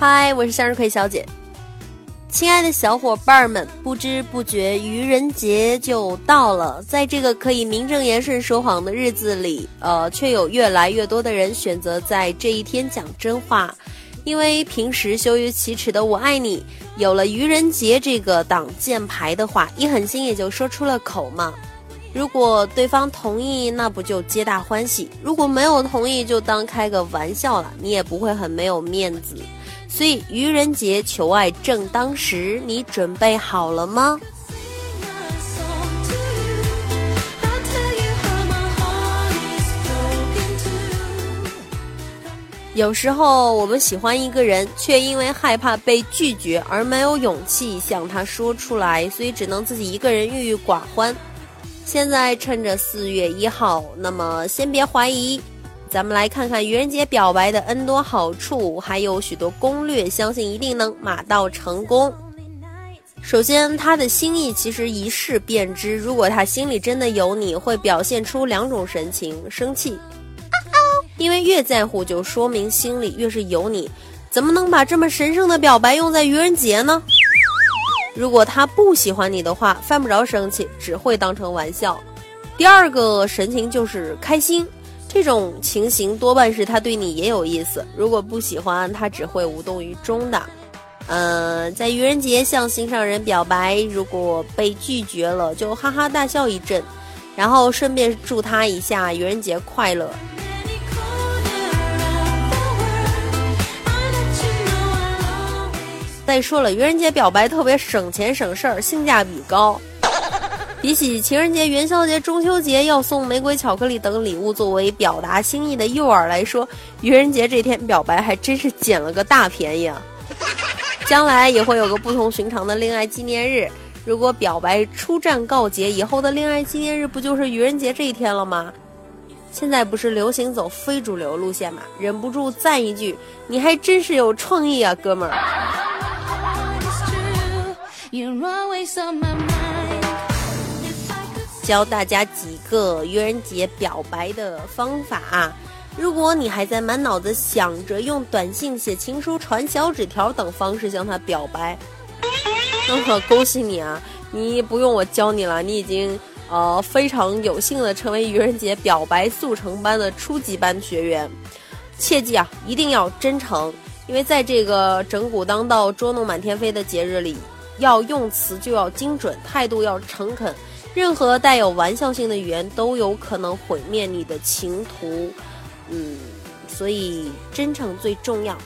嗨，我是向日葵小姐。亲爱的小伙伴们，不知不觉愚人节就到了。在这个可以名正言顺说谎的日子里，呃，却有越来越多的人选择在这一天讲真话。因为平时羞于启齿的我爱你，有了愚人节这个挡箭牌的话，一狠心也就说出了口嘛。如果对方同意，那不就皆大欢喜；如果没有同意，就当开个玩笑了，你也不会很没有面子。所以愚人节求爱正当时，你准备好了吗？有时候我们喜欢一个人，却因为害怕被拒绝而没有勇气向他说出来，所以只能自己一个人郁郁寡欢。现在趁着四月一号，那么先别怀疑。咱们来看看愚人节表白的 N 多好处，还有许多攻略，相信一定能马到成功。首先，他的心意其实一试便知，如果他心里真的有你，会表现出两种神情：生气，因为越在乎就说明心里越是有你，怎么能把这么神圣的表白用在愚人节呢？如果他不喜欢你的话，犯不着生气，只会当成玩笑。第二个神情就是开心。这种情形多半是他对你也有意思，如果不喜欢，他只会无动于衷的。嗯，在愚人节向心上人表白，如果被拒绝了，就哈哈大笑一阵，然后顺便祝他一下愚人节快乐。再说了，愚人节表白特别省钱省事儿，性价比高。比起情人节、元宵节、中秋节要送玫瑰、巧克力等礼物作为表达心意的诱饵来说，愚人节这天表白还真是捡了个大便宜啊！将来也会有个不同寻常的恋爱纪念日。如果表白出战告捷以后的恋爱纪念日，不就是愚人节这一天了吗？现在不是流行走非主流路线吗？忍不住赞一句：“你还真是有创意啊，哥们儿！”教大家几个愚人节表白的方法。如果你还在满脑子想着用短信、写情书、传小纸条等方式向他表白，那么恭喜你啊！你不用我教你了，你已经呃非常有幸的成为愚人节表白速成班的初级班学员。切记啊，一定要真诚，因为在这个整蛊当道、捉弄满天飞的节日里，要用词就要精准，态度要诚恳。任何带有玩笑性的语言都有可能毁灭你的情途，嗯，所以真诚最重要。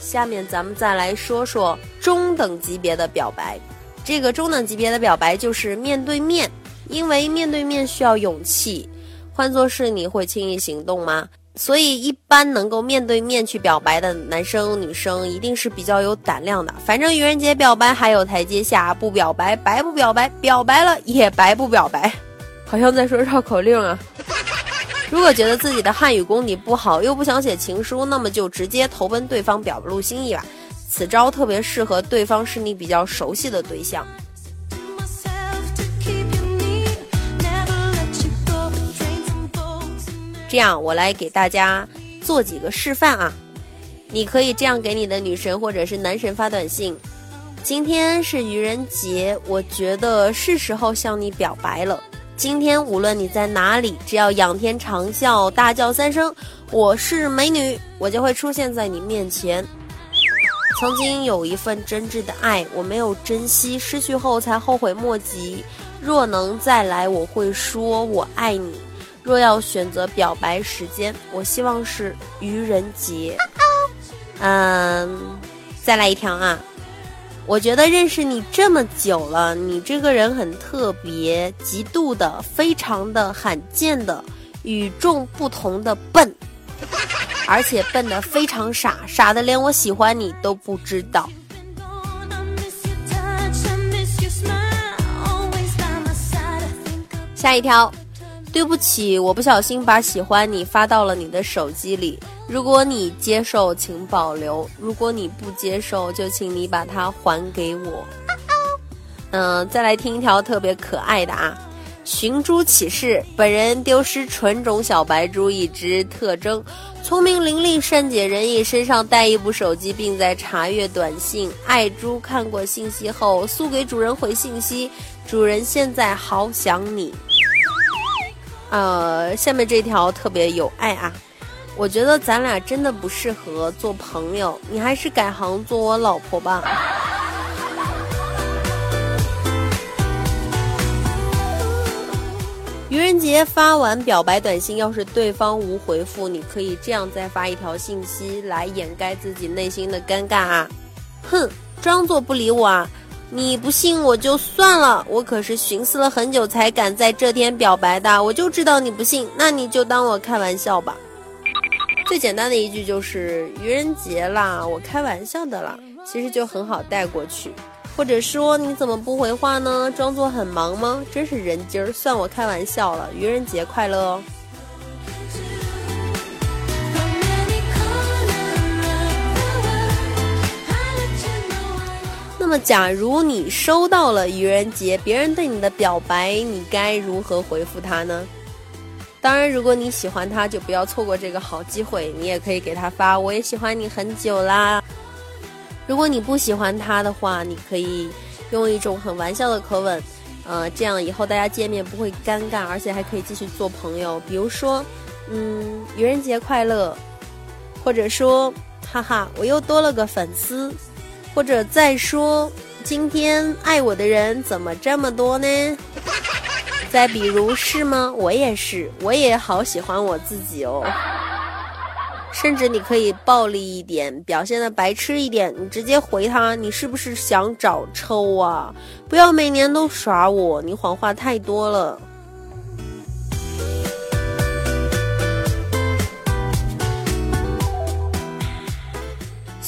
下面咱们再来说说中等级别的表白，这个中等级别的表白就是面对面，因为面对面需要勇气，换作是你会轻易行动吗？所以，一般能够面对面去表白的男生女生，一定是比较有胆量的。反正愚人节表白还有台阶下，不表白白不表白，表白了也白不表白，好像在说绕口令啊。如果觉得自己的汉语功底不好，又不想写情书，那么就直接投奔对方表露心意吧。此招特别适合对方是你比较熟悉的对象。这样，我来给大家做几个示范啊！你可以这样给你的女神或者是男神发短信：今天是愚人节，我觉得是时候向你表白了。今天无论你在哪里，只要仰天长啸，大叫三声“我是美女”，我就会出现在你面前。曾经有一份真挚的爱，我没有珍惜，失去后才后悔莫及。若能再来，我会说我爱你。若要选择表白时间，我希望是愚人节。嗯，再来一条啊！我觉得认识你这么久了，你这个人很特别，极度的、非常的、罕见的、与众不同的笨，而且笨的非常傻，傻的连我喜欢你都不知道。下一条，对不起，我不小心把喜欢你发到了你的手机里。如果你接受，请保留；如果你不接受，就请你把它还给我。嗯，再来听一条特别可爱的啊！寻猪启事：本人丢失纯种小白猪一只，特征聪明伶俐、善解人意，身上带一部手机，并在查阅短信。爱猪看过信息后，速给主人回信息：主人现在好想你。呃，下面这条特别有爱啊！我觉得咱俩真的不适合做朋友，你还是改行做我老婆吧。愚人节发完表白短信，要是对方无回复，你可以这样再发一条信息来掩盖自己内心的尴尬啊！哼，装作不理我啊！你不信我就算了，我可是寻思了很久才敢在这天表白的，我就知道你不信，那你就当我开玩笑吧。最简单的一句就是愚人节啦，我开玩笑的啦，其实就很好带过去。或者说你怎么不回话呢？装作很忙吗？真是人精儿，算我开玩笑了。愚人节快乐哦！那么，假如你收到了愚人节别人对你的表白，你该如何回复他呢？当然，如果你喜欢他，就不要错过这个好机会。你也可以给他发“我也喜欢你很久啦”。如果你不喜欢他的话，你可以用一种很玩笑的口吻，呃，这样以后大家见面不会尴尬，而且还可以继续做朋友。比如说，嗯，愚人节快乐，或者说，哈哈，我又多了个粉丝，或者再说，今天爱我的人怎么这么多呢？再比如是吗？我也是，我也好喜欢我自己哦。甚至你可以暴力一点，表现的白痴一点，你直接回他，你是不是想找抽啊？不要每年都耍我，你谎话太多了。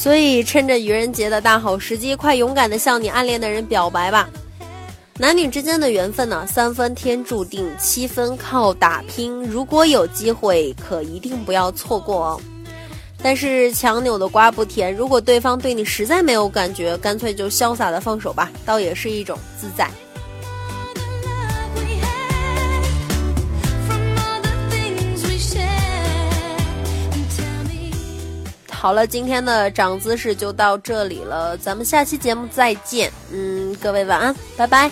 所以趁着愚人节的大好时机，快勇敢的向你暗恋的人表白吧。男女之间的缘分呢，三分天注定，七分靠打拼。如果有机会，可一定不要错过哦。但是强扭的瓜不甜，如果对方对你实在没有感觉，干脆就潇洒的放手吧，倒也是一种自在。好了，今天的涨姿势就到这里了，咱们下期节目再见。嗯，各位晚安，拜拜。